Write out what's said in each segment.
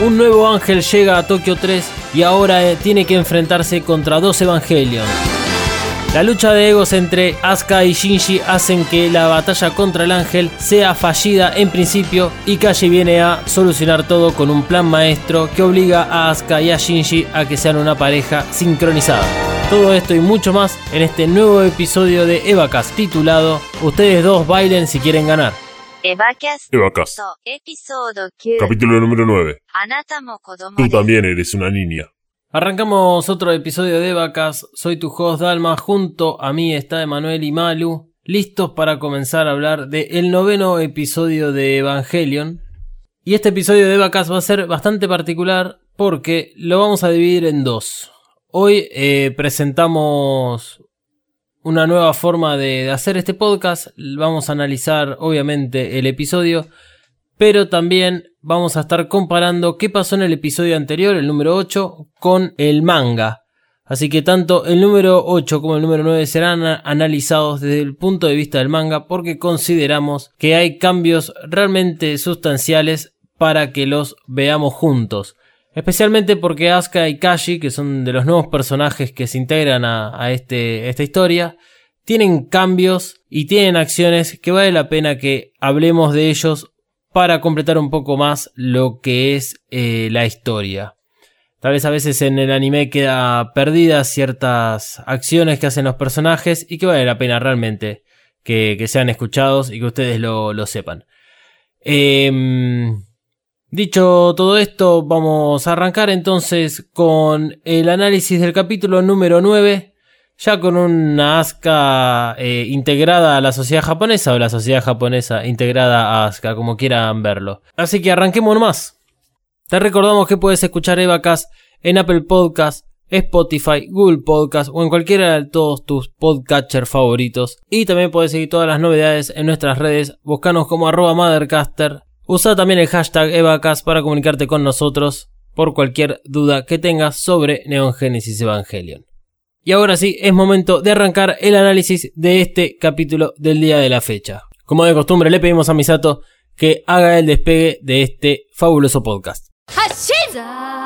Un nuevo ángel llega a Tokio 3 y ahora eh, tiene que enfrentarse contra dos Evangelion. La lucha de egos entre Asuka y Shinji hacen que la batalla contra el ángel sea fallida en principio y Kaji viene a solucionar todo con un plan maestro que obliga a Asuka y a Shinji a que sean una pareja sincronizada. Todo esto y mucho más en este nuevo episodio de Evacas titulado Ustedes dos bailen si quieren ganar. Eva Evacast. Episodio 9. Capítulo número 9. Tú también eres una niña. Arrancamos otro episodio de Evacast. Soy tu host Dalma. Junto a mí está Emanuel y Malu. Listos para comenzar a hablar del de noveno episodio de Evangelion. Y este episodio de Evacast va a ser bastante particular porque lo vamos a dividir en dos. Hoy eh, presentamos una nueva forma de, hacer este podcast. Vamos a analizar obviamente el episodio. Pero también vamos a estar comparando qué pasó en el episodio anterior, el número 8, con el manga. Así que tanto el número 8 como el número 9 serán analizados desde el punto de vista del manga porque consideramos que hay cambios realmente sustanciales para que los veamos juntos. Especialmente porque Asuka y Kashi, que son de los nuevos personajes que se integran a, a este, esta historia, tienen cambios y tienen acciones que vale la pena que hablemos de ellos para completar un poco más lo que es eh, la historia. Tal vez a veces en el anime queda perdidas ciertas acciones que hacen los personajes y que vale la pena realmente que, que sean escuchados y que ustedes lo, lo sepan. Em, dicho todo esto, vamos a arrancar entonces con el análisis del capítulo número 9 ya con una Asuka eh, integrada a la sociedad japonesa o la sociedad japonesa integrada a Asuka, como quieran verlo. Así que arranquemos nomás. Te recordamos que puedes escuchar Evacas en Apple Podcast, Spotify, Google Podcast o en cualquiera de todos tus podcatchers favoritos. Y también puedes seguir todas las novedades en nuestras redes, buscanos como arroba Mothercaster. Usa también el hashtag Evacas para comunicarte con nosotros por cualquier duda que tengas sobre Neon Genesis Evangelion. Y ahora sí, es momento de arrancar el análisis de este capítulo del día de la fecha. Como de costumbre, le pedimos a Misato que haga el despegue de este fabuloso podcast. 残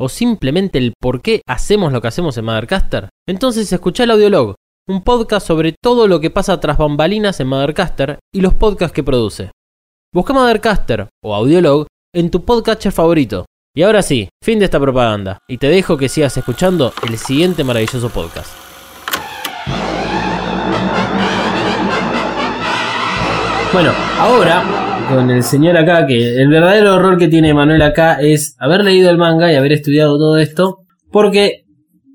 o simplemente el por qué hacemos lo que hacemos en Mothercaster? Entonces escucha el Audiolog, un podcast sobre todo lo que pasa tras bambalinas en Mothercaster y los podcasts que produce. Busca Mothercaster o Audiolog en tu podcatcher favorito. Y ahora sí, fin de esta propaganda, y te dejo que sigas escuchando el siguiente maravilloso podcast. Bueno, ahora, con el señor acá, que el verdadero error que tiene Manuel acá es haber leído el manga y haber estudiado todo esto, porque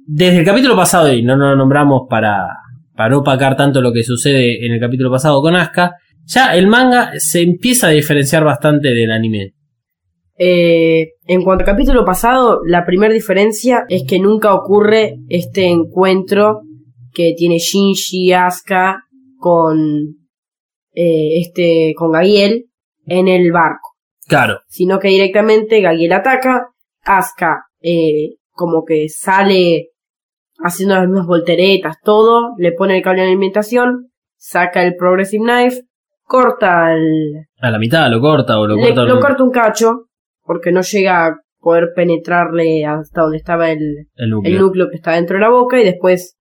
desde el capítulo pasado, y no lo nombramos para, para opacar tanto lo que sucede en el capítulo pasado con Asuka, ya el manga se empieza a diferenciar bastante del anime. Eh, en cuanto al capítulo pasado, la primera diferencia es que nunca ocurre este encuentro que tiene Shinji Asuka con eh, este con Gagiel en el barco, Claro. sino que directamente Gagiel ataca, Asuka eh, como que sale haciendo las mismas volteretas, todo, le pone el cable de alimentación, saca el Progressive Knife, corta el, A la mitad lo corta o lo le- corta. lo corta un cacho, porque no llega a poder penetrarle hasta donde estaba el, el núcleo. el núcleo que está dentro de la boca y después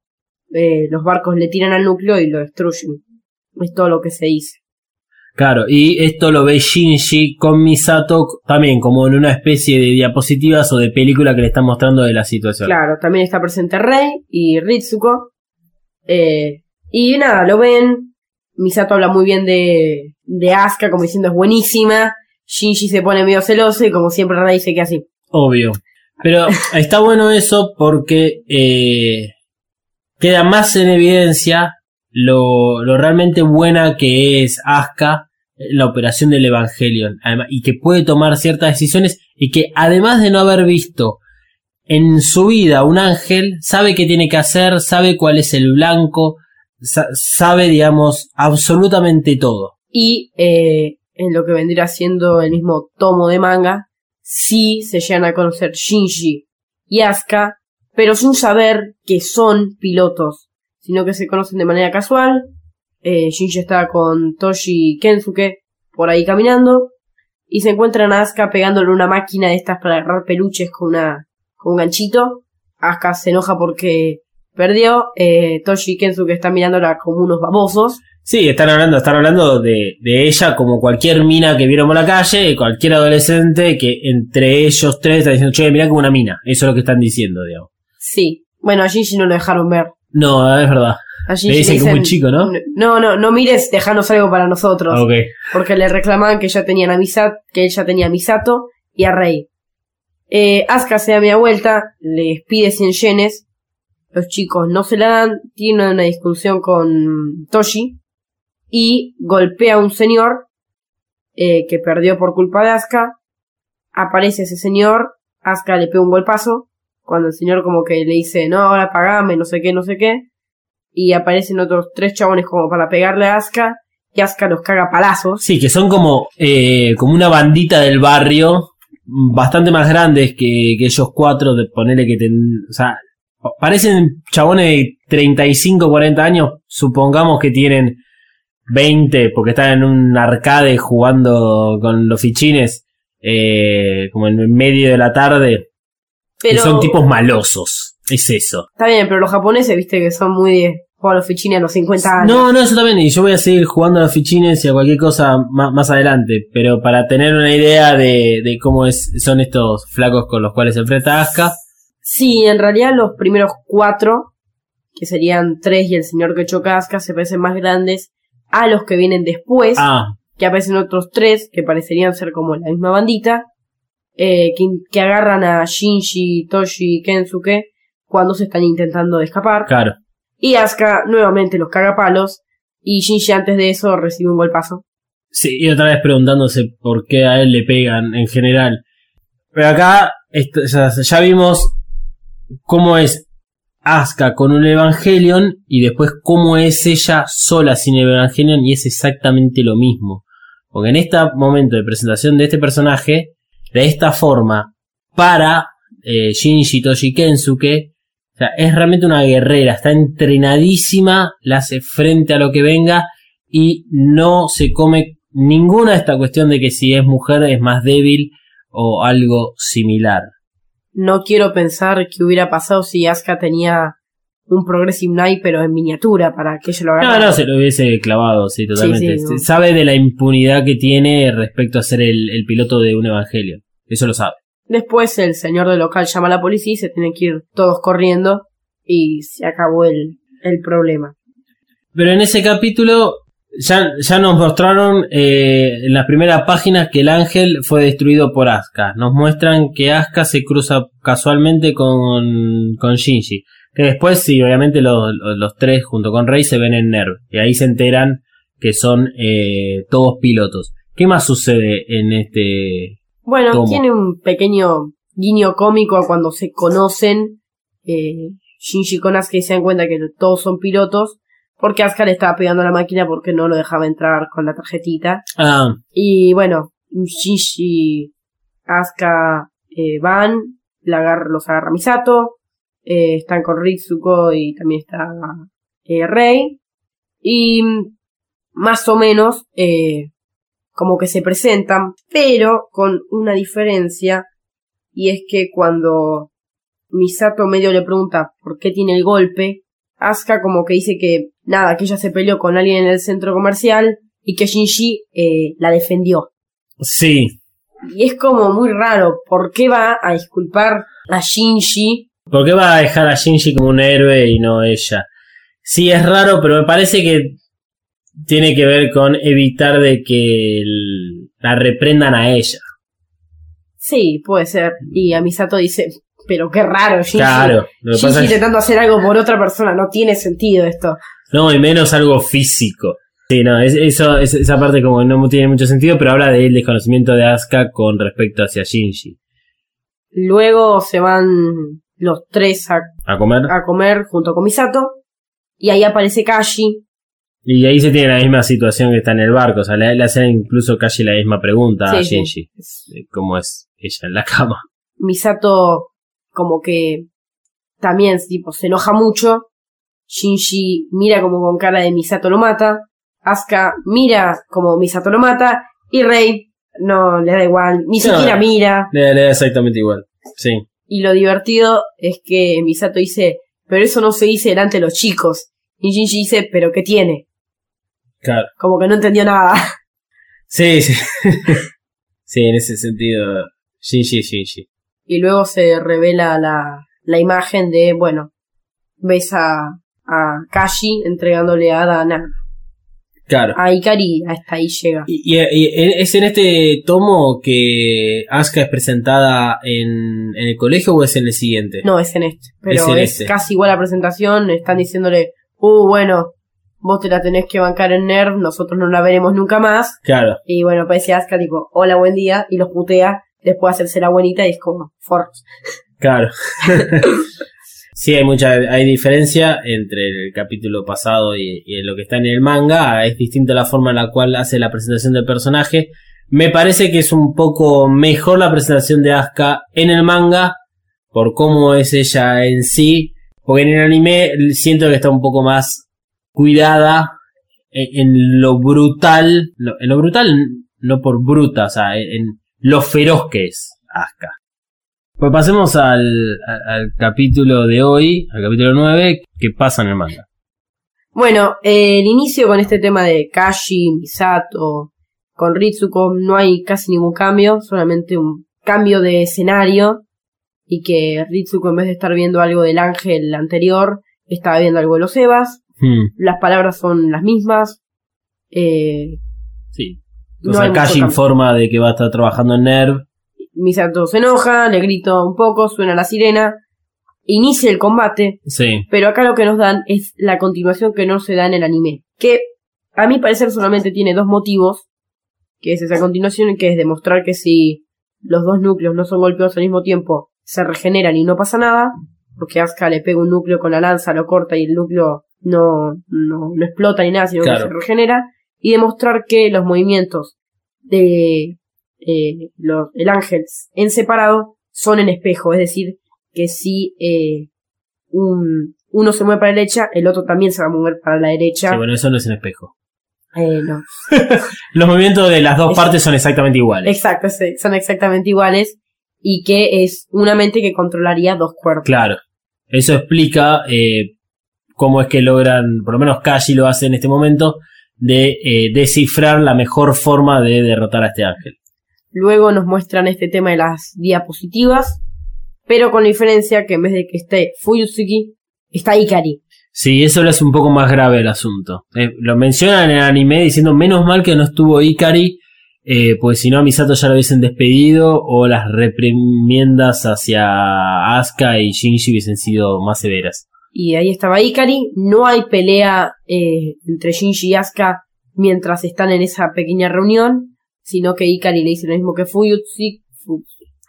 eh, los barcos le tiran al núcleo y lo destruyen. Es todo lo que se dice. Claro, y esto lo ve Shinji con Misato también como en una especie de diapositivas o de película que le están mostrando de la situación. Claro, también está presente Rei y Ritsuko. Eh, y nada, lo ven. Misato habla muy bien de, de Asuka, como diciendo es buenísima. Shinji se pone medio celoso y como siempre Rei se queda así. Obvio. Pero está bueno eso porque eh, queda más en evidencia lo, lo realmente buena que es Asuka en la operación del Evangelion. Y que puede tomar ciertas decisiones y que además de no haber visto en su vida un ángel, sabe qué tiene que hacer, sabe cuál es el blanco, sa- sabe, digamos, absolutamente todo. Y eh, en lo que vendría siendo el mismo tomo de manga, sí se llegan a conocer Shinji y Asuka, pero sin saber que son pilotos, sino que se conocen de manera casual. Eh, Shinji está con Toshi y Kensuke por ahí caminando y se encuentran a Asuka pegándole una máquina de estas para agarrar peluches con una con un ganchito. Asuka se enoja porque perdió. Eh, Toshi y Kensuke están mirándola como unos babosos. Sí, están hablando, están hablando de, de ella como cualquier mina que vieron por la calle, cualquier adolescente que entre ellos tres están diciendo, che, mirá como una mina. Eso es lo que están diciendo, digamos. Sí. Bueno, a Shinji no lo dejaron ver. No, es verdad. A Le Shinji dicen que es muy chico, ¿no? No, no, no mires, dejanos algo para nosotros. Ok. Porque le reclamaban que ya tenían a Misato, que él ya tenía a Misato y a Rei. Eh, Asuka se da media vuelta, les pide 100 yenes. Los chicos no se la dan, tienen una discusión con Toshi y golpea a un señor eh, que perdió por culpa de Asuka. Aparece ese señor, Asuka le pega un golpazo. Cuando el señor como que le dice, no, ahora pagame, no sé qué, no sé qué. Y aparecen otros tres chabones como para pegarle a Asuka. Y Asuka los caga palazos. Sí, que son como, eh, como una bandita del barrio, bastante más grandes que, que ellos cuatro, de ponerle que ten, o sea, pa- parecen chabones de 35, 40 años, supongamos que tienen 20, porque están en un arcade jugando con los fichines, eh, como en medio de la tarde, Pero que son tipos malosos, es eso. está bien, pero los japoneses, viste que son muy de jugar a los fichines a los 50 años. No, no, eso también. Y yo voy a seguir jugando a los fichines y a cualquier cosa más, más adelante. Pero para tener una idea de, de cómo es, son estos flacos con los cuales se enfrenta Asuka. Sí, en realidad los primeros cuatro, que serían tres y el señor que choca a Asuka, se parecen más grandes a los que vienen después, Ah, que aparecen otros tres que parecerían ser como la misma bandita, eh, que, que agarran a Shinji, Toshi Kensuke cuando se están intentando escapar. claro. Y Asuka nuevamente los caga palos. Y Shinji antes de eso recibe un golpazo. Sí, y otra vez preguntándose por qué a él le pegan en general. Pero acá esto- ya vimos cómo es Asuka con un Evangelion y después cómo es ella sola sin el Evangelion y es exactamente lo mismo. Porque en este momento de presentación de este personaje, de esta forma, para eh, Shinji Toshi Kensuke, es realmente una guerrera, está entrenadísima, la hace frente a lo que venga y no se come ninguna esta cuestión de que si es mujer es más débil o algo similar. No quiero pensar qué hubiera pasado si Asuka tenía un Progressive Knife, pero en miniatura, para que ella lo No, agarre. no, se lo hubiese clavado, sí, totalmente. Sí, sí, no. Sabe de la impunidad que tiene respecto a ser el, el piloto de un evangelio. Eso lo sabe. Después el señor del local llama a la policía y se tienen que ir todos corriendo y se acabó el, el problema. Pero en ese capítulo ya, ya nos mostraron eh, en las primeras páginas que el ángel fue destruido por Asuka. Nos muestran que Asuka se cruza casualmente con, con Shinji. Que después, sí, obviamente los, los, tres junto con Rey se ven en Nerv. Y ahí se enteran que son eh, todos pilotos. ¿Qué más sucede en este Bueno, Tomo. tiene un pequeño guiño cómico a cuando se conocen eh, Shinji con Asuka y se dan cuenta que todos son pilotos, porque Asuka le estaba pegando a la máquina porque no lo dejaba entrar con la tarjetita. Ah, Y bueno, Shinji, Asuka eh, van, la agarra- los agarra Misato, eh, están con Ritsuko y también está eh, Rei. Y mm, más o menos eh, como que se presentan, pero con una diferencia, y es que cuando Misato medio le pregunta por qué tiene el golpe, Asuka como que dice que nada, que ella se peleó con alguien en el centro comercial y que Shinji eh, la defendió. sí. Y es como muy raro, ¿por qué va a disculpar a Shinji? ¿Por qué va a dejar a Shinji como un héroe y no ella? Sí, es raro, pero me parece que tiene que ver con evitar de que el- la reprendan a ella. Sí, puede ser. Y a Misato dice, pero qué raro, Shinji. Claro, Shinji es intentando hacer algo por otra persona, no tiene sentido esto. no, y menos algo físico. Sí, no, es- eso, es- esa parte como que no tiene mucho sentido, pero habla del desconocimiento de Asuka con respecto hacia Shinji. Luego se van los tres a, ¿A comer? a comer junto con Misato. Y ahí aparece Kashi. Y ahí se tiene la misma situación que está en el barco, o sea, le, le hacen incluso casi la misma pregunta a Sí, sí. Shinji, de cómo es ella en la cama. Misato como que también tipo se enoja mucho. Shinji mira como con cara de Misato lo mata. Asuka mira como Misato lo mata. Y Rei no le da igual, ni No. siquiera mira. Le, le da exactamente igual. Sí. Y lo divertido es que Misato dice, pero eso no se dice delante de los chicos. Y Shinji dice, pero ¿qué tiene? Claro. Como que no entendió nada. Sí, sí. sí, en ese sentido. Shinji, Shinji. Y luego se revela la, la imagen de, bueno, ves a, a Kashi entregándole a Dana. Claro. A Ikari, hasta ahí llega. Y, y- y es en este tomo que Asuka es presentada en, en el colegio o es en el siguiente? No, es en este. Pero Es este. casi igual la presentación. Están diciéndole, uh, bueno, vos te la tenés que bancar en Nerv, nosotros no la veremos nunca más. Claro. Y bueno, aparece Asuka tipo, hola, buen día, y los putea. Después de hacerse la buenita y es como, for. Claro. sí, hay mucha hay diferencia entre el capítulo pasado y, y lo que está en el manga. Es distinta la forma en la cual hace la presentación del personaje. Me parece que es un poco mejor la presentación de Asuka en el manga por cómo es ella en sí. Porque en el anime siento que está un poco más cuidada en, lo brutal. En lo brutal, no por bruta, o sea, en, en lo feroz que es Asuka. Pues pasemos al, capítulo de hoy, al capítulo 9, que pasa en el manga. Bueno, eh, el inicio con este tema de Kashi, Misato, con Ritsuko, no hay casi ningún cambio, solamente un cambio de escenario. Y que Ritsuko, en vez de estar viendo algo del ángel anterior, estaba viendo algo de los Evas. Hmm, Las palabras son las mismas. Eh, sí. No O sea, Kashi informa de que va a estar trabajando en NERV. Misato se enoja, le grita un poco, suena la sirena. Inicia el combate. Sí. Pero acá lo que nos dan es la continuación que no se da en el anime. Que a mi parecer solamente tiene dos motivos. Que es esa continuación, que es demostrar que si los dos núcleos no son golpeados al mismo tiempo, se regeneran y no pasa nada. Porque Asuka le pega un núcleo con la lanza, lo corta y el núcleo no, no, no explota ni nada, sino Claro. que se regenera. Y demostrar que los movimientos de eh, los, el ángel en separado son en espejo. Es decir, que si eh, un, uno se mueve para la derecha, el otro también se va a mover para la derecha. Sí, bueno, eso no es en espejo. Eh, no. Los movimientos de las dos Es- partes son exactamente iguales. Exacto, sí, son exactamente iguales. Y que es una mente que controlaría dos cuerpos. Claro. Eso explica eh, cómo es que logran, por lo menos Kashi lo hace en este momento, de eh, descifrar la mejor forma de derrotar a este ángel. Luego nos muestran este tema de las diapositivas. Pero con la diferencia que en vez de que esté Fuyutsuki, está Ikari. Sí, eso lo hace un poco más grave el asunto. Eh, lo mencionan en el anime diciendo menos mal que no estuvo Ikari, eh, pues si no a Misato ya lo hubiesen despedido o las reprimiendas hacia Asuka y Shinji hubiesen sido más severas. Y ahí estaba Ikari. No hay pelea eh, entre Shinji y Asuka mientras están en esa pequeña reunión. Sino que Ikari le dice lo mismo que Fuyutsuki, Fu-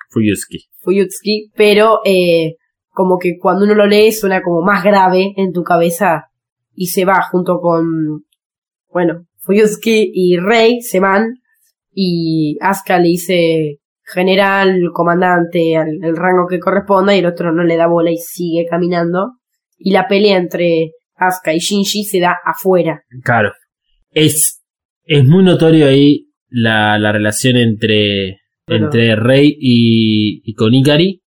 Fuyuski. Fuyutsuki, pero eh, como que cuando uno lo lee suena como más grave en tu cabeza y se va junto con, bueno, Fuyutsuki y Rei se van y Asuka le dice general, comandante, al, el rango que corresponda y el otro no le da bola y sigue caminando y la pelea entre Asuka y Shinji se da afuera. Claro. Es, es muy notorio ahí la, la relación entre, Bueno. entre Rey y, y con Ikari.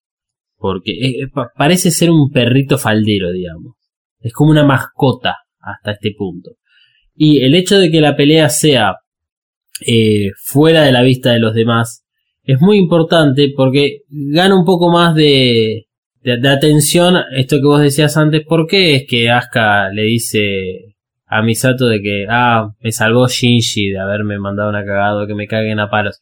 Porque es- es- pa- parece ser un perrito faldero, digamos. Es como una mascota hasta este punto. Y el hecho de que la pelea sea eh, fuera de la vista de los demás es muy importante porque gana un poco más de, de, de atención esto que vos decías antes. ¿Por qué es que Asuka le dice a Misato de que, ah, me salvó Shinji de haberme mandado una cagada, que me caguen a palos?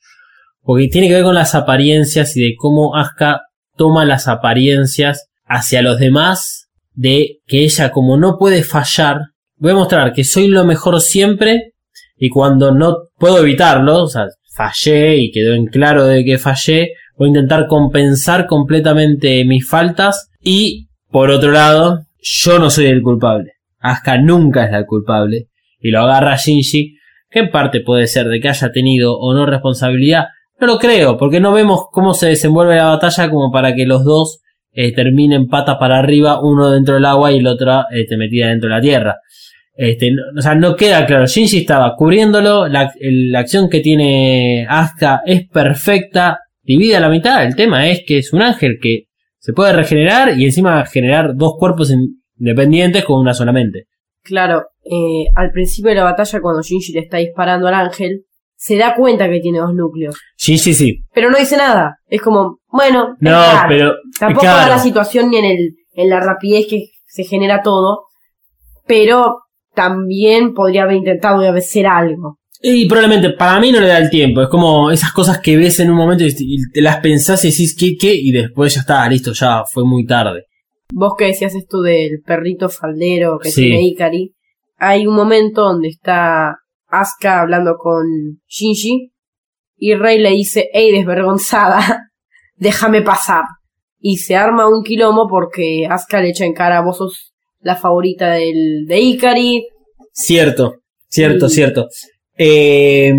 Porque tiene que ver con las apariencias y de cómo Asuka toma las apariencias hacia los demás, de que ella como no puede fallar, voy a mostrar que soy lo mejor siempre y cuando no puedo evitarlo, o sea, fallé y quedó en claro de que fallé, voy a intentar compensar completamente mis faltas y, por otro lado, yo no soy el culpable. Asuka nunca es la culpable y lo agarra Shinji, que en parte puede ser de que haya tenido o no responsabilidad, no lo creo, porque no vemos cómo se desenvuelve la batalla como para que los dos eh, terminen patas para arriba, uno dentro del agua y el otro este, metida dentro de la tierra. Este, no- o sea, no queda claro. Shinji estaba cubriéndolo, la, acción que tiene Asuka es perfecta, divide a la mitad. El tema es que es un ángel que se puede regenerar y encima generar dos cuerpos in- independientes con una solamente. Claro, eh, al principio de la batalla cuando Shinji le está disparando al ángel, se da cuenta que tiene dos núcleos. Shinji sí. Pero no dice nada. Es como, bueno, No, pero Tampoco claro. da la situación ni en, el, en la rapidez que se genera todo. Pero también podría haber intentado hacer algo. Y probablemente para mí no le da el tiempo. Es como esas cosas que ves en un momento y y te las pensás y decís qué, qué, y después ya está, listo, ya fue muy tarde. Vos que decías esto del perrito faldero que Sí. tiene Ikari, hay un momento donde está Asuka hablando con Shinji y Rey le dice, hey desvergonzada, déjame pasar. Y se arma un quilombo porque Asuka le echa en cara, vos sos la favorita del, de Ikari. Cierto, cierto, Y- cierto. Eh,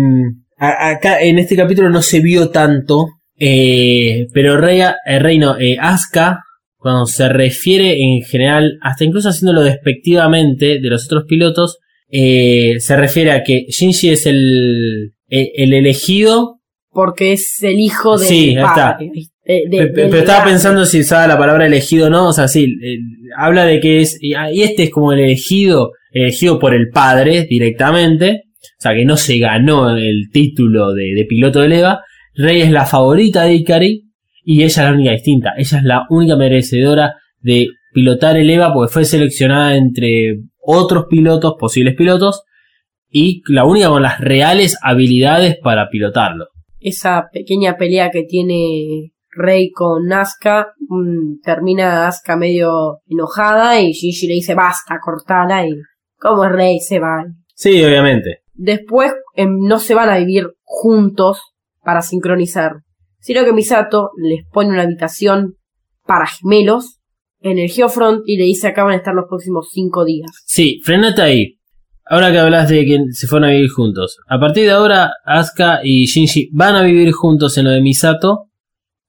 a- acá en este capítulo no se vio tanto, eh, pero Rey, eh, Rey no, eh, Asuka, cuando se refiere en general, hasta incluso haciéndolo despectivamente de los otros pilotos, eh, se refiere a que Shinji es el, el, el elegido Porque es el hijo del Sí, está. padre. de- del pero estaba grande. pensando si usaba la palabra elegido o no, o sea, sí, eh, habla de que es, y ah, y este es como el elegido, elegido por el padre directamente, o sea, que no se ganó el título de, de piloto de Leva, Rey es la favorita de Ikari, y ella es la única distinta, ella es la única merecedora de pilotar el EVA porque fue seleccionada entre otros pilotos, posibles pilotos, y la única con las reales habilidades para pilotarlo. esa pequeña pelea que tiene Rey con Nazca, mm, termina Asuka medio enojada y Shinji le dice basta, cortala y como es Rey se va. Sí, obviamente. Después em, no se van a vivir juntos para sincronizar, sino que Misato les pone una habitación para gemelos en el Geofront y le dice acá van a estar los próximos cinco días. Sí, frenate ahí. Ahora que hablas de que se fueron a vivir juntos. A partir de ahora, Asuka y Shinji van a vivir juntos en lo de Misato.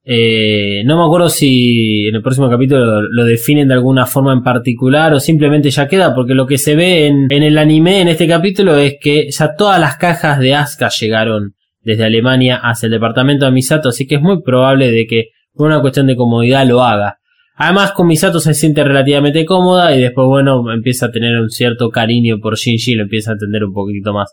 Eh, no me acuerdo si en el próximo capítulo lo, definen de alguna forma en particular o simplemente ya queda, porque lo que se ve en, en el anime en este capítulo es que ya todas las cajas de Asuka llegaron desde Alemania hacia el departamento de Misato, así que es muy probable de que por una cuestión de comodidad lo haga. Además, con Misato se siente relativamente cómoda y después, bueno, empieza a tener un cierto cariño por Shinji lo empieza a entender un poquito más.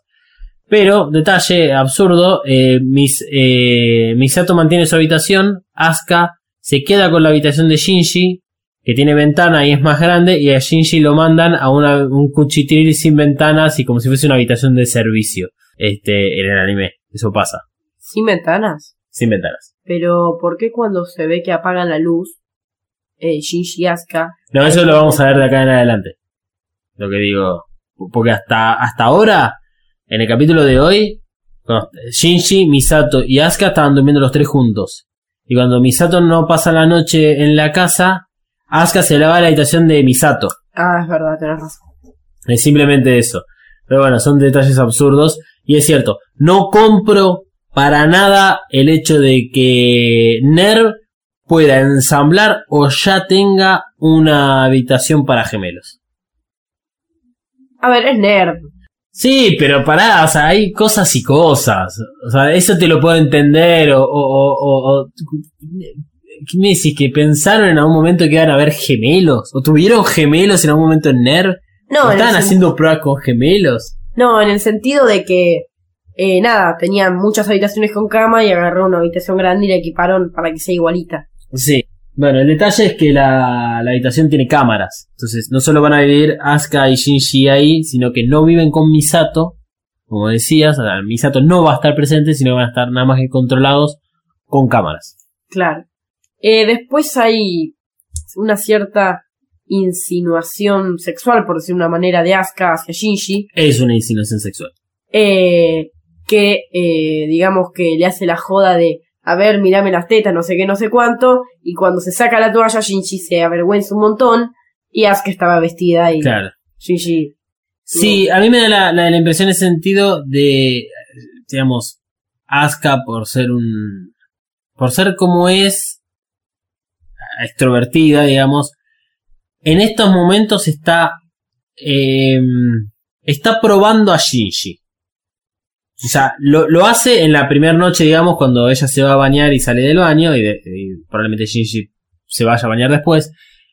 Pero, detalle absurdo, eh, Mis, eh, Misato mantiene su habitación, Asuka se queda con la habitación de Shinji, que tiene ventana y es más grande, y a Shinji lo mandan a un cuchitril sin ventanas y como si fuese una habitación de servicio, este, en el anime. Eso pasa, Sin ventanas. sin ventanas. Pero ¿por qué cuando se ve que apagan la luz, eh, Shinji y Asuka No, eso lo vamos a ver de acá en adelante. Lo que digo. Porque hasta, hasta ahora, en el capítulo de hoy, cuando Shinji, Misato y Asuka estaban durmiendo los tres juntos. Y cuando Misato no pasa la noche en la casa, Asuka se la va a la habitación de Misato. Ah, es verdad, tenés razón. Es simplemente eso. Pero bueno, son detalles absurdos. Y es cierto, no compro para nada el hecho de que NERV pueda ensamblar o ya tenga una habitación para gemelos. A ver, es nerd. Sí, pero pará, o sea, hay cosas y cosas. O sea, eso te lo puedo entender. O, o, o, o- o- ¿Qué me decís? ¿Que pensaron en algún momento que iban a haber gemelos? ¿O tuvieron gemelos en algún momento en NERV? No, ¿O estaban haciendo pruebas con gemelos? No, en el sentido de que, eh, nada, tenían muchas habitaciones con cama y agarró una habitación grande y la equiparon para que sea igualita. Sí. Bueno, el detalle es que la, la habitación tiene cámaras. Entonces, no solo van a vivir Asuka y Shinji ahí, sino que no viven con Misato. Como decías, o sea, Misato no va a estar presente, sino que van a estar nada más que controlados con cámaras. Claro. Eh, después hay una cierta insinuación sexual, por decir una manera, de Asuka hacia Shinji, Es una insinuación sexual. eh, que eh, digamos que le hace la joda de, a ver, mirame las tetas, no sé qué, no sé cuánto, y cuando se saca la toalla, Shinji se avergüenza un montón, y Asuka estaba vestida y Claro. Shinji... Sí, a mí me da la, la- la impresión en ese sentido de, digamos, Asuka por ser un... por ser como es, extrovertida, digamos, en estos momentos está... eh, está probando a Shinji. O sea, lo, lo hace en la primera noche, digamos, cuando ella se va a bañar y sale del baño, y, probablemente Shinji se vaya a bañar después.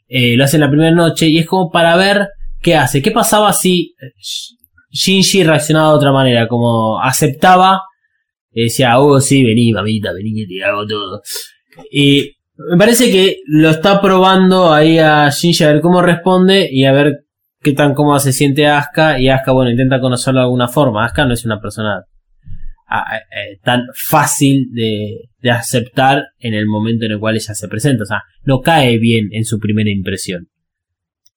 Eh, lo hace en la primera noche y es como para ver qué hace. ¿Qué pasaba si Sh- Shinji reaccionaba de otra manera? Como aceptaba, decía, oh, sí, vení, mamita, vení que te hago todo. Y me parece que lo está probando ahí a Shinji a ver cómo responde y a ver qué tan cómoda se siente Asuka. Y Asuka, bueno, intenta conocerlo de alguna forma. Asuka no es una persona a- a- eh, tan fácil de, de aceptar en el momento en el cual ella se presenta. O sea, no cae bien en su primera impresión.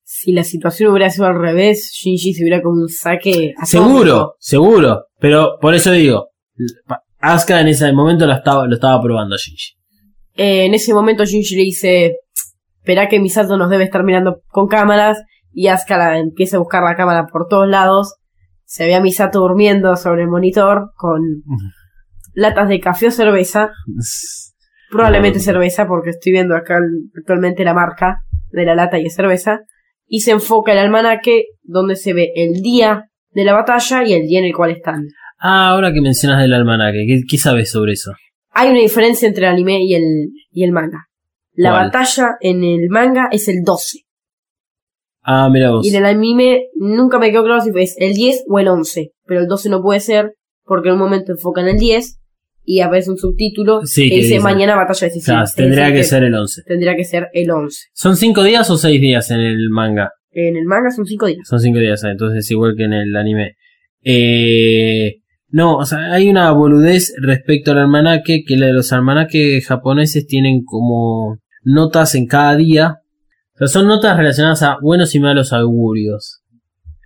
Si la situación hubiera sido al revés, Shinji se hubiera como un saque. Seguro, seguro. Pero por eso digo, Asuka en ese momento lo estaba, lo estaba probando Shinji. Eh, en ese momento Shinji le dice, espera que Misato nos debe estar mirando con cámaras, y Asuka la- empieza a buscar la cámara por todos lados. Se ve a Misato durmiendo sobre el monitor con latas de café o cerveza, probablemente cerveza porque estoy viendo acá actualmente la marca de la lata y es cerveza, y se enfoca el almanaque donde se ve el día de la batalla y el día en el cual están. Ah, ahora que mencionas del almanaque, ¿qué, qué sabes sobre eso? Hay una diferencia entre el anime y el, y el manga. La ¿Cuál? batalla en el manga es el 12. Ah, mira vos. Y en el anime nunca me quedó claro si es el 10 o el 11. Pero el 12 no puede ser porque en un momento enfocan el 10 y aparece un subtítulo Sí, que dice dice. mañana batalla decisiva. Claro, Es tendría que ser el 11. Tendría que ser el 11. ¿Son cinco días o seis días en el manga? En el manga son 5 días. Son cinco días, eh, entonces igual que en el anime. Eh, no, o sea, hay una boludez respecto al almanaque, que los almanaques japoneses tienen como notas en cada día. O sea, son notas relacionadas a buenos y malos augurios.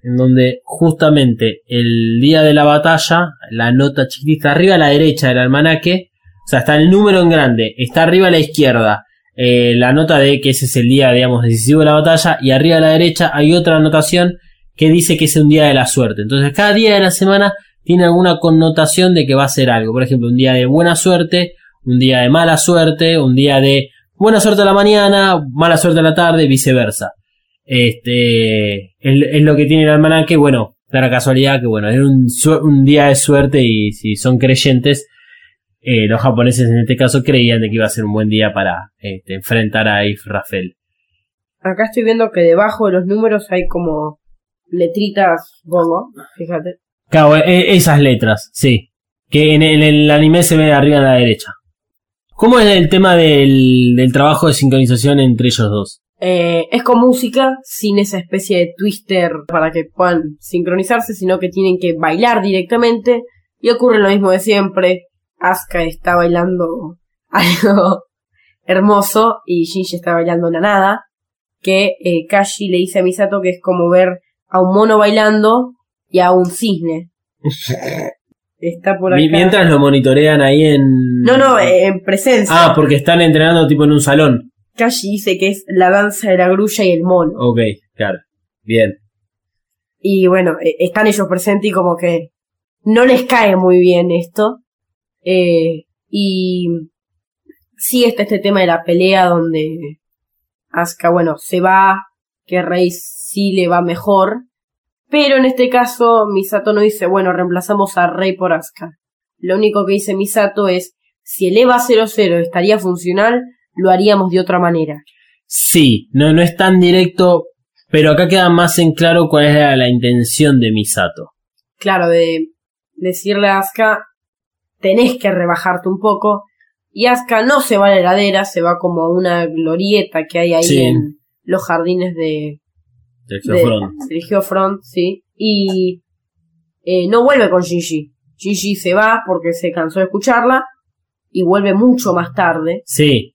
En donde justamente el día de la batalla, la nota chiquitita arriba a la derecha del almanaque, o sea, está el número en grande, está arriba a la izquierda, eh, la nota de que ese es el día, digamos, decisivo de la batalla, y arriba a la derecha hay otra anotación que dice que es un día de la suerte. Entonces, cada día de la semana tiene alguna connotación de que va a ser algo. Por ejemplo, un día de buena suerte, un día de mala suerte, un día de buena suerte a la mañana, mala suerte a la tarde, viceversa. Este, es, lo que tiene el almanaque, bueno, da la casualidad que, bueno, es un, día de suerte y si son creyentes, eh, los japoneses en este caso creían de que iba a ser un buen día para este, enfrentar a Israfel. Acá estoy viendo que debajo de los números hay como letritas bongo. Fíjate. Claro, e- esas letras, sí. Que en el, anime se ve arriba a la derecha. ¿Cómo es el tema del, del trabajo de sincronización entre ellos dos? Eh, es con música, sin esa especie de twister para que puedan sincronizarse, sino que tienen que bailar directamente. Y ocurre lo mismo de siempre. Asuka está bailando algo hermoso y Shinji está bailando una nada. Que eh, Kashi le dice a Misato que es como ver a un mono bailando y a un cisne. está por acá. Mi- Mientras lo monitorean ahí en... No, no, en presencia. Ah, porque están entrenando tipo en un salón. Kashi dice que es la danza de la grulla y el mono. Ok, claro. Bien. Y bueno, eh, están ellos presentes y como que no les cae muy bien esto. Eh, y sí está este tema de la pelea donde Asuka, bueno, se va, que Rey sí le va mejor. Pero en este caso, Misato no dice, bueno, reemplazamos a Rey por Asuka. Lo único que dice Misato es, si el EVA 00 estaría funcional, lo haríamos de otra manera. Sí, no, no es tan directo, pero acá queda más en claro cuál era la intención de Misato. claro, de decirle a Asuka, tenés que rebajarte un poco. Y Asuka no se va a la heladera, se va como a una glorieta que hay ahí Sí. en los jardines de, Front. Front, sí. Y eh, no vuelve con Gigi. Gigi se va porque se cansó de escucharla y vuelve mucho más tarde. Sí,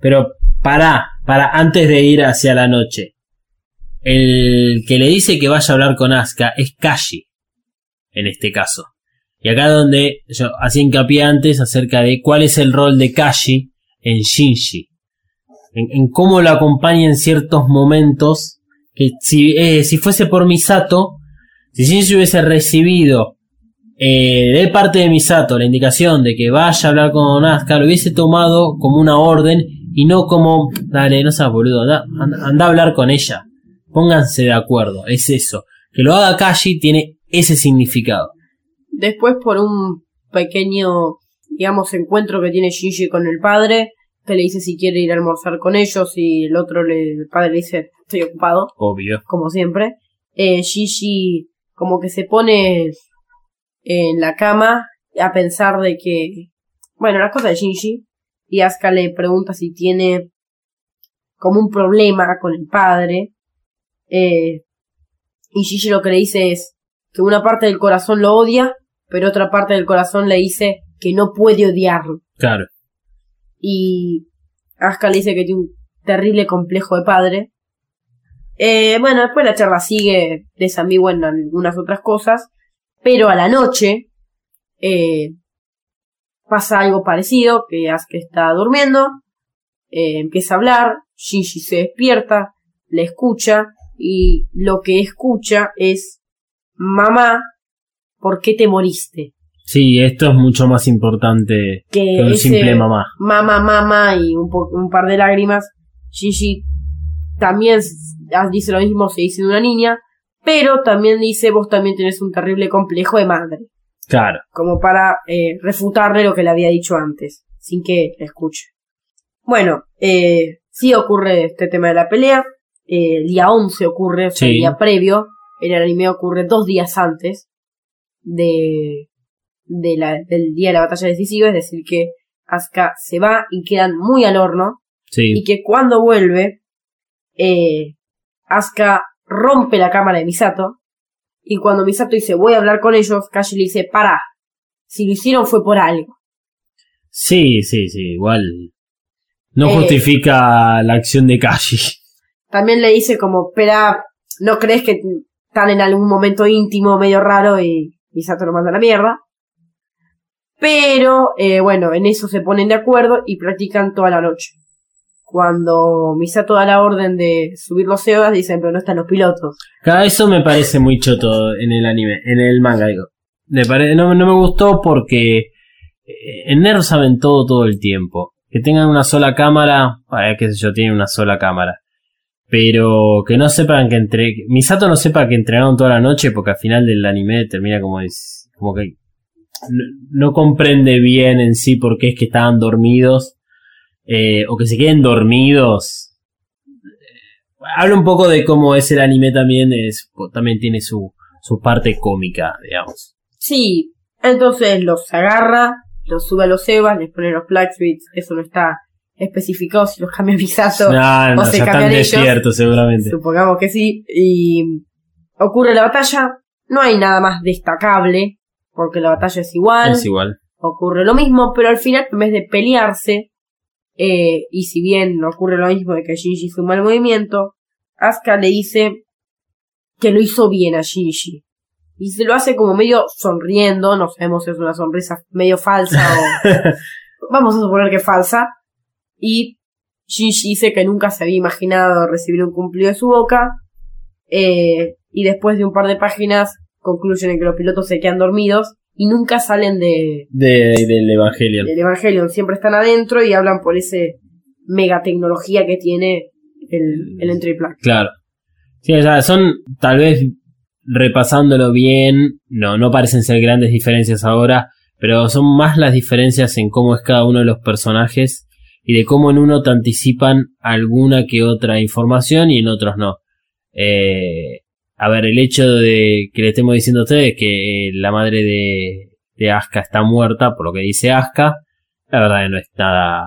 pero para, para antes de ir hacia la noche. El que le dice que vaya a hablar con Asuka es Kashi, en este caso. Y acá donde yo hacía hincapié antes acerca de cuál es el rol de Kashi en Shinji. En, en cómo lo acompaña en ciertos momentos. Que si, eh, si fuese por Misato, si Shinji hubiese recibido eh, de parte de Misato la indicación de que vaya a hablar con Asuka, lo hubiese tomado como una orden y no como, dale, no seas boludo, anda, anda- a hablar con ella. Pónganse de acuerdo, es eso. Que lo haga Kashi tiene ese significado. Después por un pequeño, digamos, encuentro que tiene Shinji con el padre, que le dice si quiere ir a almorzar con ellos y el otro le, el padre le dice estoy ocupado, Obvio. como siempre. Eh, Gigi como que se pone en la cama a pensar de que, bueno, las cosas de Shinji, y Asuka le pregunta si tiene como un problema con el padre, eh, y Gigi lo que le dice es que una parte del corazón lo odia, pero otra parte del corazón le dice que no puede odiarlo. Claro. Y Asuka le dice que tiene un terrible complejo de padre. Eh, bueno, después la charla sigue desambigua en algunas otras cosas, pero a la noche eh, pasa algo parecido, que Asuka está durmiendo, eh, empieza a hablar, Shinji se despierta, le escucha, y lo que escucha es, mamá, ¿por qué te moriste? Sí, esto es mucho más importante Que que un ese- simple mamá. mamá, mamá y un, un par de lágrimas. Gigi también dice lo mismo, se dice de una niña, pero también dice vos también tenés un terrible complejo de madre, Claro. como para eh, refutarle lo que le había dicho antes, sin que la escuche. Bueno, eh, sí ocurre este tema de la pelea, eh, el día 11 ocurre, o sea, el Sí. día previo, en el anime ocurre dos días antes de, de la, del día de la batalla decisiva, es decir que Asuka se va y quedan muy al horno, Sí. y que cuando vuelve, eh, Asuka rompe la cámara de Misato, y cuando Misato dice voy a hablar con ellos, Kashi le dice para, si lo hicieron fue por algo. Sí, sí, sí, igual. No Eh, justifica la acción de Kashi. También le dice como, espera, ¿no crees que están en algún momento íntimo medio raro y Misato lo manda a la mierda? Pero, eh, bueno, en eso se ponen de acuerdo y practican toda la noche. Cuando Misato da la orden de subir los cebas, dicen, pero no están los pilotos. Cada eso me parece muy choto en el anime, en el manga, digo. Me pare- no, no me gustó porque eh, en Nerd saben todo todo el tiempo. Que tengan una sola cámara, eh, qué yo, tienen una sola cámara. Pero que no sepan que entre... Misato no sepa que entrenaron toda la noche porque al final del anime termina como, como que no, no comprende bien en sí por qué es que estaban dormidos. Eh, o que se queden dormidos. Habla un poco de cómo es el anime también, es, también tiene su, su parte cómica, digamos. Sí, entonces los agarra, los sube a los cebas, les pone los Black Beats, eso no está especificado si los cambia Misato. No, no, o se ya cambian están ellos. seguramente. Supongamos que sí. Y ocurre la batalla. No hay nada más destacable. Porque la batalla es igual. Es igual. Ocurre lo mismo. Pero al final, en vez de pelearse. Eh, y si bien ocurre lo mismo de que Shinji hizo un mal movimiento. Asuka le dice que lo hizo bien a Shinji. Y se lo hace como medio sonriendo, no sabemos si es una sonrisa medio falsa o... Vamos a suponer que falsa. Y Shinji dice que nunca se había imaginado recibir un cumplido de su boca. eh, y después de un par de páginas concluyen en que los pilotos se quedan dormidos y nunca salen de, De, del Evangelion. del Evangelion. Siempre están adentro y hablan por ese mega tecnología que tiene el, el entry plug. Claro. Sí, o sea, son tal vez repasándolo bien, no, no parecen ser grandes diferencias ahora, pero son más las diferencias en cómo es cada uno de los personajes y de cómo en uno te anticipan alguna que otra información y en otros no. Eh, a ver, el hecho de que le estemos diciendo a ustedes que eh, la madre de, de Asuka está muerta, por lo que dice Asuka, la verdad no es nada,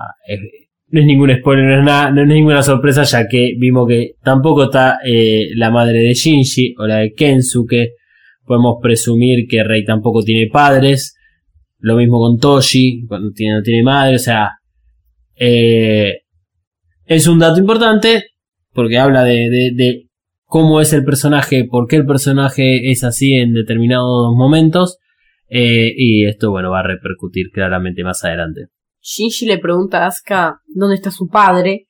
no es ningún spoiler, no es, nada, no es ninguna sorpresa, ya que vimos que tampoco está eh, la madre de Shinji o la de Kensuke. Podemos presumir que Rei tampoco tiene padres. Lo mismo con Toshi, cuando no tiene madre. O sea, eh, es un dato importante porque habla de, de, de cómo es el personaje, por qué el personaje es así en determinados momentos. eh, y esto, bueno, va a repercutir claramente más adelante. Shinji le pregunta a Asuka dónde está su padre.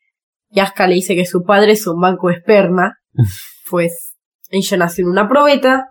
Y Asuka le dice que su padre es un banco de esperma. pues ella nació en una probeta.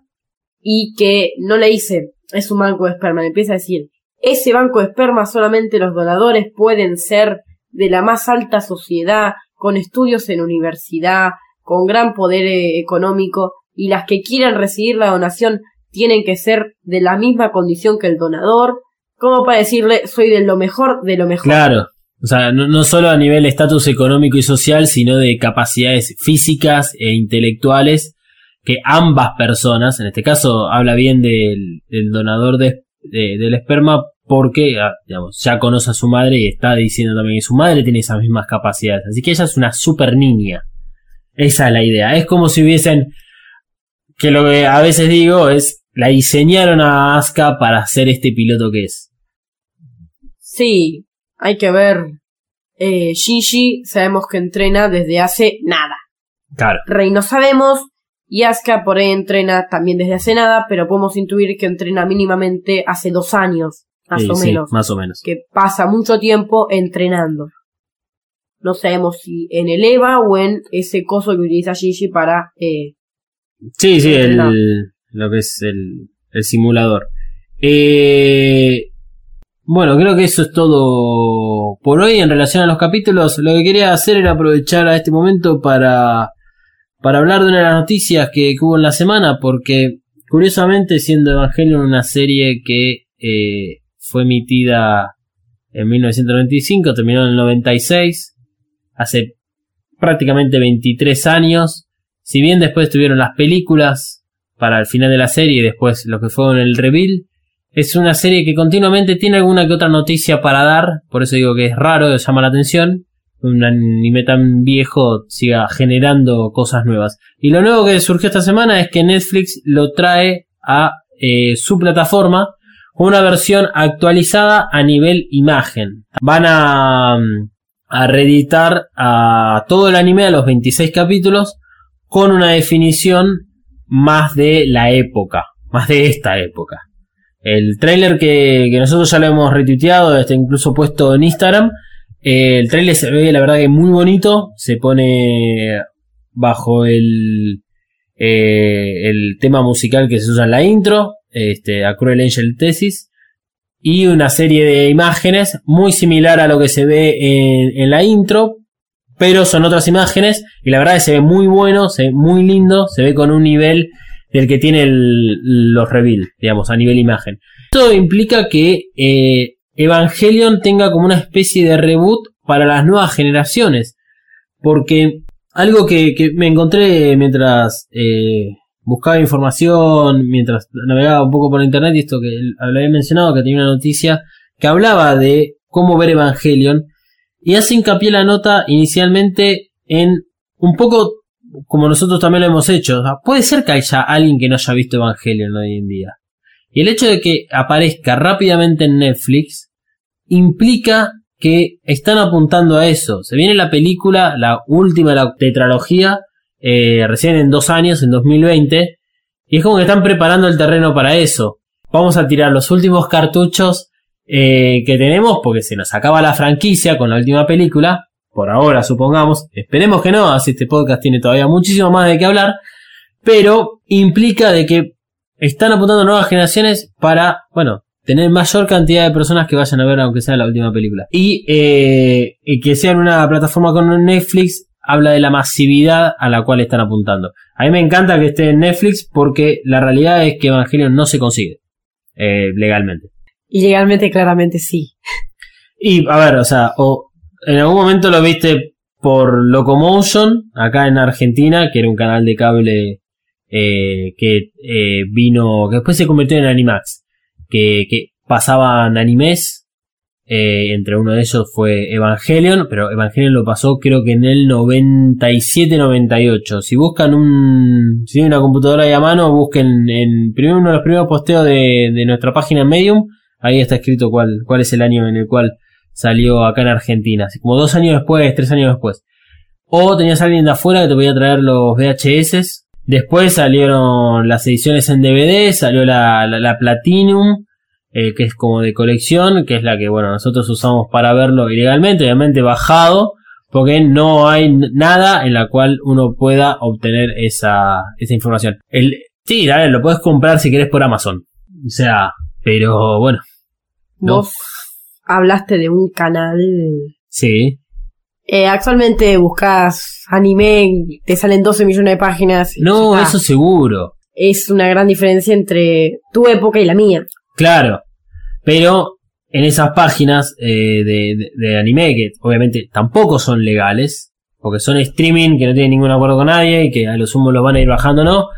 Y que no le dice es un banco de esperma. Le empieza a decir ese banco de esperma solamente los donadores pueden ser de la más alta sociedad, con estudios en universidad, con gran poder eh, económico. Y las que quieran recibir la donación tienen que ser de la misma condición que el donador como para decirle, soy de lo mejor, de lo mejor. Claro. O sea, no, no solo a nivel estatus económico y social, sino de capacidades físicas e intelectuales que ambas personas, en este caso habla bien del, donador de, de- del esperma, porque ah, ya conoce a su madre y está diciendo también que su madre tiene esas mismas capacidades. Así que ella es una super niña. Esa es la idea. Es como si hubiesen, que lo que a veces digo es, la diseñaron a Asuka para ser este piloto que es. Sí, hay que ver. Eh, Shinji sabemos que entrena desde hace nada. Claro. Rey no sabemos. Y Asuka por ahí entrena también desde hace nada, pero podemos intuir que entrena mínimamente hace dos años, más Sí, o sí, menos. más o menos. Que pasa mucho tiempo entrenando. No sabemos si en el EVA o en ese coso que utiliza Shinji para... Eh, Sí, sí, el, lo que es el, el simulador. Eh, bueno, creo que eso es todo por hoy en relación a los capítulos. Lo que quería hacer era aprovechar a este momento para, para hablar de una de las noticias que, que hubo en la semana, porque curiosamente siendo Evangelion una serie que eh, fue emitida en 1995, terminó en el 96, hace prácticamente 23 años. Si bien después tuvieron las películas para el final de la serie y después lo que fue en el reveal, es una serie que continuamente tiene alguna que otra noticia para dar, por eso digo que es raro, llama la atención. Un anime tan viejo siga generando cosas nuevas. Y lo nuevo que surgió esta semana es que Netflix lo trae a eh, su plataforma una versión actualizada a nivel imagen. Van a, mm, a reeditar a todo el anime a los 26 capítulos con una definición más de la época, más de esta época. El trailer que, que nosotros ya lo hemos retuiteado, está incluso puesto en Instagram. eh, el trailer se ve, la verdad, que muy bonito. Se pone bajo el, eh, el tema musical que se usa en la intro, este, a Cruel Angel Thesis. Y una serie de imágenes muy similar a lo que se ve en, la intro, pero son otras imágenes y la verdad que se ve muy bueno, se ve muy lindo, se ve con un nivel del que tiene los reveal, digamos, a nivel imagen. Esto implica que eh, Evangelion tenga como una especie de reboot para las nuevas generaciones, porque algo que, que me encontré mientras eh, buscaba información, mientras navegaba un poco por internet, y esto que lo había mencionado, que tenía una noticia que hablaba de cómo ver Evangelion, y hace hincapié la nota inicialmente en un poco como nosotros también lo hemos hecho. Puede ser que haya alguien que no haya visto Evangelion hoy en día. Y el hecho de que aparezca rápidamente en Netflix implica que están apuntando a eso. Se viene la película, la última la tetralogía, eh, recién en dos años, en 2020. Y es como que están preparando el terreno para eso. Vamos a tirar los últimos cartuchos eh, que tenemos porque se nos acaba la franquicia con la última película. Por ahora, supongamos. Esperemos que no, así este podcast tiene todavía muchísimo más de qué hablar. Pero implica de que están apuntando nuevas generaciones para, bueno, tener mayor cantidad de personas que vayan a ver aunque sea la última película. Y, eh, y que sea en una plataforma con Netflix habla de la masividad a la cual están apuntando. A mí me encanta que esté en Netflix porque la realidad es que Evangelion no se consigue eh, legalmente. Y legalmente, claramente sí. Y a ver, o sea, o en algún momento lo viste por Locomotion, acá en Argentina, que era un canal de cable eh, que eh, vino, que después se convirtió en Animax, que, que pasaban animes, eh, entre uno de ellos fue Evangelion, pero Evangelion lo pasó creo que en el 97-98. Si buscan un, si tienen una computadora ahí a mano, busquen en primero uno de los primeros posteos de, de nuestra página Medium, ahí está escrito cuál, cuál es el año en el cual salió acá en Argentina, así como dos años después, tres años después. O tenías a alguien de afuera que te podía traer los VHS. Después salieron las ediciones en DVD, salió la, la, la Platinum, eh, que es como de colección, que es la que bueno nosotros usamos para verlo ilegalmente, obviamente bajado, porque no hay nada en la cual uno pueda obtener esa, esa información. El, sí, dale, lo puedes comprar si querés por Amazon. O sea, pero bueno, No. Vos hablaste de un canal. sí. Eh, actualmente buscas anime, te salen 12 millones de páginas. No, eso seguro. Es una gran diferencia entre tu época y la mía. Claro, pero en esas páginas eh, de, de- de anime que obviamente tampoco son legales, porque son streaming que no tienen ningún acuerdo con nadie y que a lo sumo los van a ir bajando, ¿no? O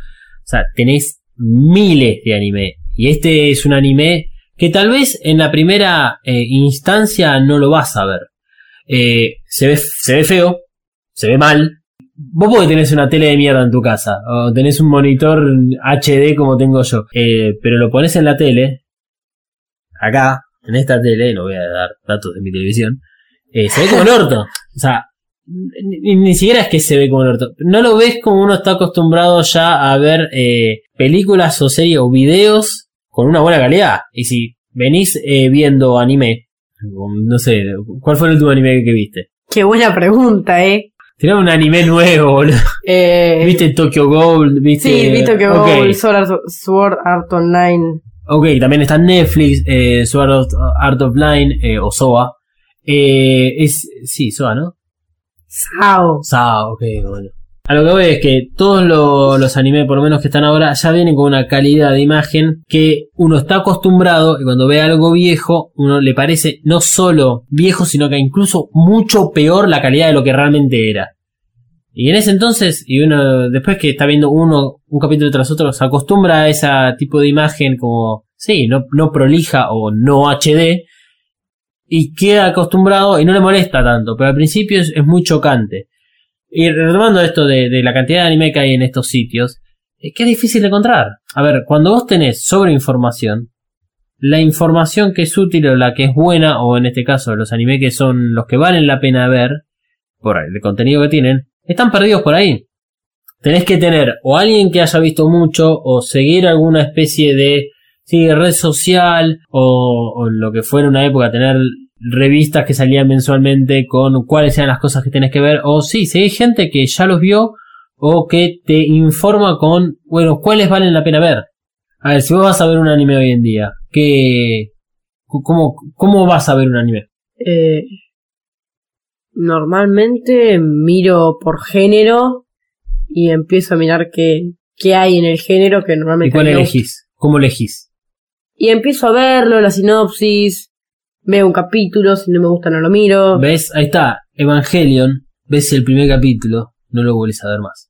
sea, tenés miles de anime. Y este es un anime que tal vez en la primera eh, instancia no lo vas a ver. Eh, se, ve, se ve feo, se ve mal. Vos porque tenés una tele de mierda en tu casa, o tenés un monitor HD como tengo yo, eh, pero lo pones en la tele, acá, en esta tele, no voy a dar datos de mi televisión, eh, se ve como el orto. O sea, ni, ni siquiera es que se ve como el orto. No lo ves como uno está acostumbrado ya a ver eh, películas o series o videos con una buena calidad. Y si venís eh, viendo anime, no sé, ¿cuál fue el último anime que viste? Qué buena pregunta, eh. Tirá un anime nuevo, boludo. eh ¿Viste Tokyo Gold? ¿Viste? sí, visto que Ok. Gold, Sword Art Online. Ok, también está Netflix, eh, Sword Art, Art of Line, eh, o SOA. Eh, es, sí, SOA, ¿no? Sao. SOA, ok, bueno. A lo que voy es que todos lo- los animes, por lo menos que están ahora, ya vienen con una calidad de imagen que uno está acostumbrado y cuando ve algo viejo, uno le parece no solo viejo, sino que incluso mucho peor la calidad de lo que realmente era. Y en ese entonces, y uno, después que está viendo uno, un capítulo tras otro, se acostumbra a ese tipo de imagen como, sí, no, no prolija o no HD, y queda acostumbrado y no le molesta tanto, pero al principio es, muy chocante. Y retomando esto de, de la cantidad de anime que hay en estos sitios, es que es difícil de encontrar. A ver, cuando vos tenés sobreinformación, la información que es útil o la que es buena, o en este caso los anime que son los que valen la pena ver, por el contenido que tienen, están perdidos por ahí. Tenés que tener o alguien que haya visto mucho, o seguir alguna especie de sí, red social, o, lo que fue en una época, tener revistas que salían mensualmente con cuáles eran las cosas que tenés que ver, o sí, si hay gente que ya los vio, o que te informa con, bueno, cuáles valen la pena ver. A ver, si vos vas a ver un anime hoy en día, ¿qué, cómo, cómo vas a ver un anime? Eh, normalmente miro por género y empiezo a mirar qué, qué hay en el género que ¿Y normalmente cuál me gusta. elegís? ¿Cómo elegís? Y empiezo a verlo, la sinopsis, veo un capítulo, si no me gusta no lo miro. ¿Ves? Ahí está, Evangelion, ves el primer capítulo, no lo vuelves a ver más.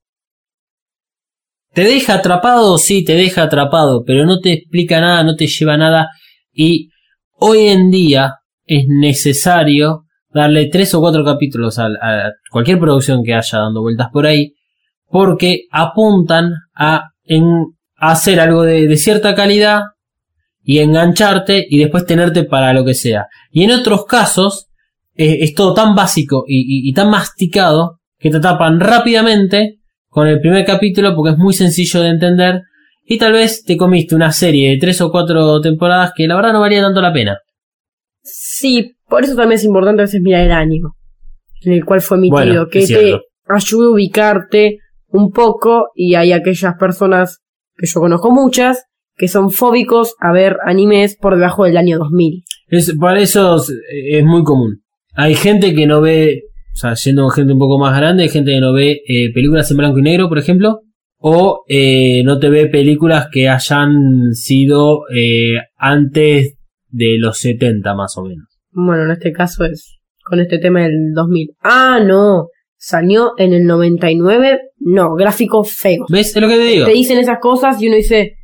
¿Te deja atrapado? Sí, te deja atrapado, pero no te explica nada, no te lleva nada. Y hoy en día es necesario darle tres o cuatro capítulos a, cualquier producción que haya dando vueltas por ahí, porque apuntan a, hacer algo de, cierta calidad y engancharte y después tenerte para lo que sea. Y en otros casos eh, es todo tan básico y, y- y tan masticado que te tapan rápidamente con el primer capítulo porque es muy sencillo de entender y tal vez te comiste una serie de tres o cuatro temporadas que la verdad no valía tanto la pena. Sí, por eso también es importante a veces mirar el año en el cual fue emitido, Bueno, que te cierto. ayude a ubicarte un poco y hay aquellas personas que yo conozco muchas que son fóbicos a ver animes por debajo del año 2000. Es, para eso es, es muy común. Hay gente que no ve, o sea, siendo gente un poco más grande, hay gente que no ve eh, películas en blanco y negro, por ejemplo, o eh, no te ve películas que hayan sido eh, antes de los 70 más o menos. Bueno, en este caso es con este tema del 2000. Ah, no, salió en el 99. No, gráficos feos. ¿Ves? Es lo que te digo. Te dicen esas cosas y uno dice,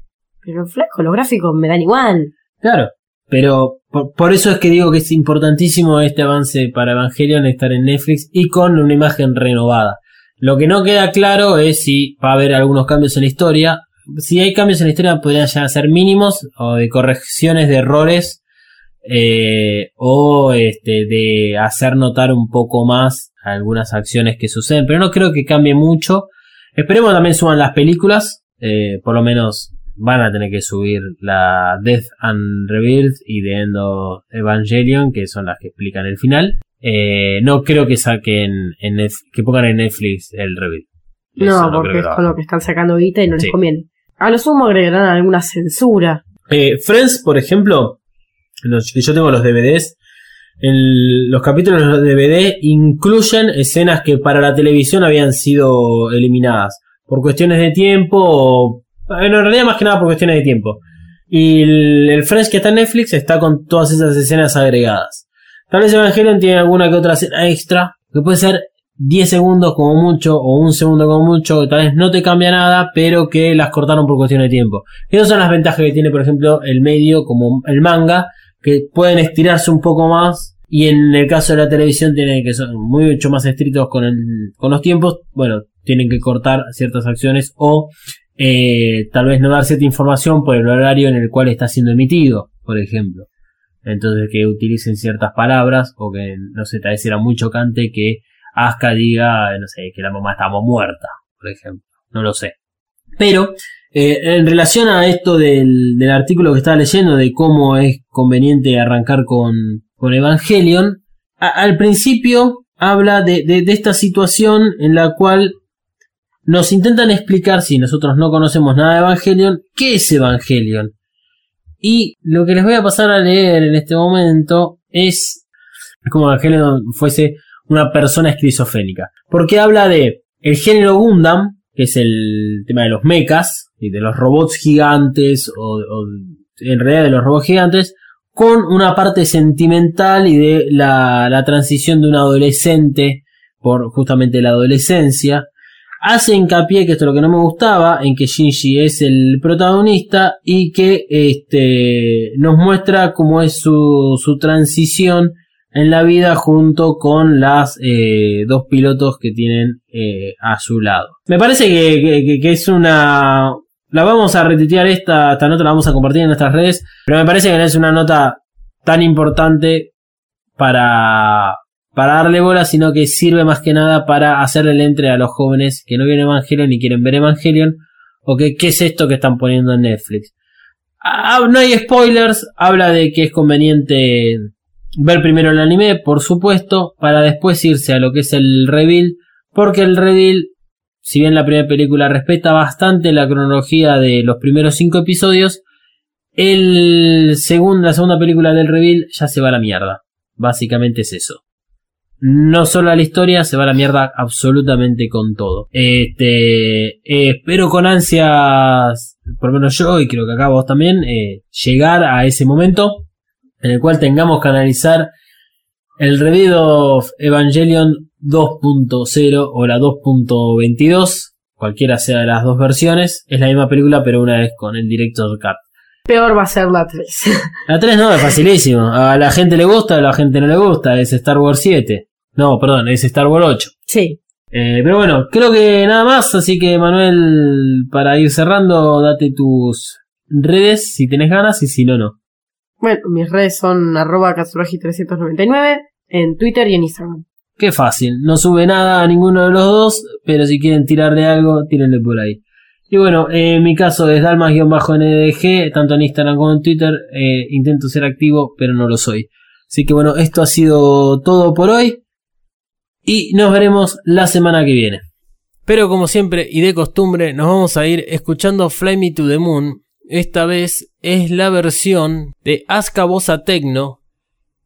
pero flaco, los gráficos me dan igual. Claro. Pero por, por eso es que digo que es importantísimo este avance para Evangelion estar en Netflix y con una imagen renovada. Lo que no queda claro es si va a haber algunos cambios en la historia. Si hay cambios en la historia podrían ya ser mínimos o de correcciones de errores eh, o este, de hacer notar un poco más algunas acciones que suceden. Pero no creo que cambie mucho. Esperemos también suban las películas. eh, por lo menos van a tener que subir la Death and Rebirth y The End of Evangelion, que son las que explican el final. Eh, no creo que saquen en que pongan en Netflix el Rebirth. No, porque que es con lo que están sacando ahorita y no Sí. les conviene. A lo sumo agregarán alguna censura. Eh, Friends, por ejemplo, yo tengo los DVDs, los capítulos de los DVD incluyen escenas que para la televisión habían sido eliminadas por cuestiones de tiempo en realidad más que nada por cuestiones de tiempo. Y el, el Friends que está en Netflix está con todas esas escenas agregadas. Tal vez Evangelion tiene alguna que otra escena extra, que puede ser 10 segundos como mucho o un segundo como mucho, tal vez no te cambia nada, pero que las cortaron por cuestión de tiempo. Esas son las ventajas que tiene, por ejemplo, el medio como el manga, que pueden estirarse un poco más. Y en el caso de la televisión tienen que ser mucho más estrictos con, el, con los tiempos. Bueno, tienen que cortar ciertas acciones o eh, tal vez no dar cierta información por el horario en el cual está siendo emitido, por ejemplo. Entonces que utilicen ciertas palabras o que, no sé, tal vez era muy chocante que Asuka diga, no sé, que la mamá estaba muerta, por ejemplo. No lo sé. Pero, eh, en relación a esto del, artículo que estaba leyendo de cómo es conveniente arrancar con, con Evangelion, al principio habla de, de- de esta situación en la cual nos intentan explicar, si nosotros no conocemos nada de Evangelion, qué es Evangelion. Y lo que les voy a pasar a leer en este momento es como Evangelion fuese una persona esquizofrénica. Porque habla de el género Gundam, que es el tema de los mechas y de los robots gigantes, o, o en realidad de los robots gigantes, con una parte sentimental y de la, la transición de un adolescente por justamente la adolescencia. Hace hincapié, que esto es lo que no me gustaba, en que Shinji es el protagonista y que este, nos muestra cómo es su, su transición en la vida junto con las eh, dos pilotos que tienen eh, a su lado. Me parece que, que- que- que es una... La vamos a retuitear esta, esta nota, la vamos a compartir en nuestras redes, pero me parece que no es una nota tan importante para, para darle bola, sino que sirve más que nada para hacerle el entre a los jóvenes que no vieron Evangelion ni quieren ver Evangelion, o que qué es esto que están poniendo en Netflix. Ah, no hay spoilers, habla de que es conveniente ver primero el anime, por supuesto, para después irse a lo que es el reveal, porque el reveal, si bien la primera película respeta bastante la cronología de los primeros cinco episodios, el segundo, la segunda película del reveal ya se va a la mierda. Básicamente es eso. No solo a la historia, se va a la mierda absolutamente con todo. Este, eh, espero con ansias, por lo menos yo y creo que acá vos también, eh, llegar a ese momento en el cual tengamos que analizar el review of Evangelion 2.0 o la 2.22, cualquiera sea de las dos versiones, es la misma película pero una vez con el director cut. Peor va a ser la 3. La 3 no, es facilísimo. A la gente le gusta, a la gente no le gusta. Es Star Wars 7. No, perdón, es Star Wars 8. sí. Eh, pero bueno, creo que nada más. Así que Manuel, para ir cerrando, date tus redes si tenés ganas y si no, no. Bueno, mis redes son arroba katsuragi399 en Twitter y en Instagram. Qué fácil. No sube nada a ninguno de los dos, pero si quieren tirarle algo, tírenle por ahí. Y bueno, en mi caso es Dalmas-NDG, tanto en Instagram como en Twitter. Eh, intento ser activo, pero no lo soy. Así que bueno, esto ha sido todo por hoy. Y nos veremos la semana que viene. Pero como siempre y de costumbre, nos vamos a ir escuchando Fly Me to the Moon. Esta vez es la versión de Aska Tecno,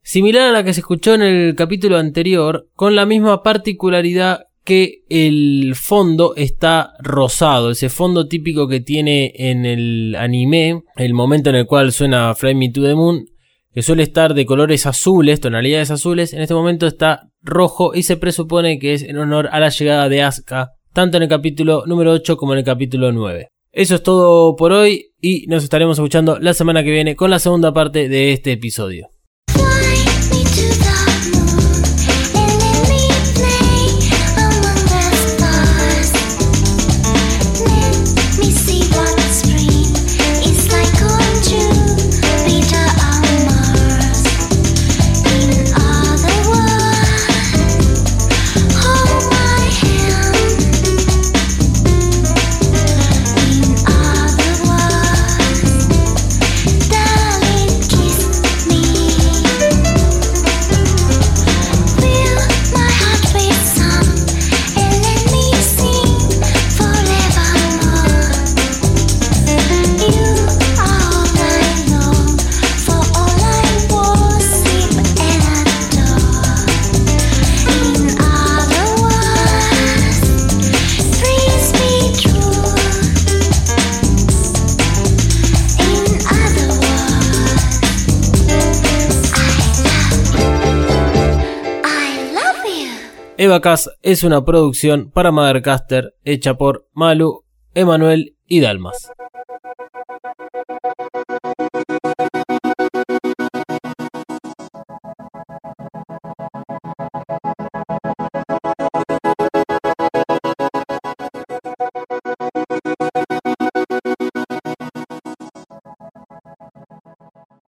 similar a la que se escuchó en el capítulo anterior, con la misma particularidad que el fondo está rosado, ese fondo típico que tiene en el anime, el momento en el cual suena Fly Me to the Moon, que suele estar de colores azules, tonalidades azules, en este momento está rojo y se presupone que es en honor a la llegada de Asuka, tanto en el capítulo número 8 como en el capítulo 9. Eso es todo por hoy y nos estaremos escuchando la semana que viene con la segunda parte de este episodio. Evacas es una producción para Mothercaster hecha por Malu, Emanuel y Dalmas.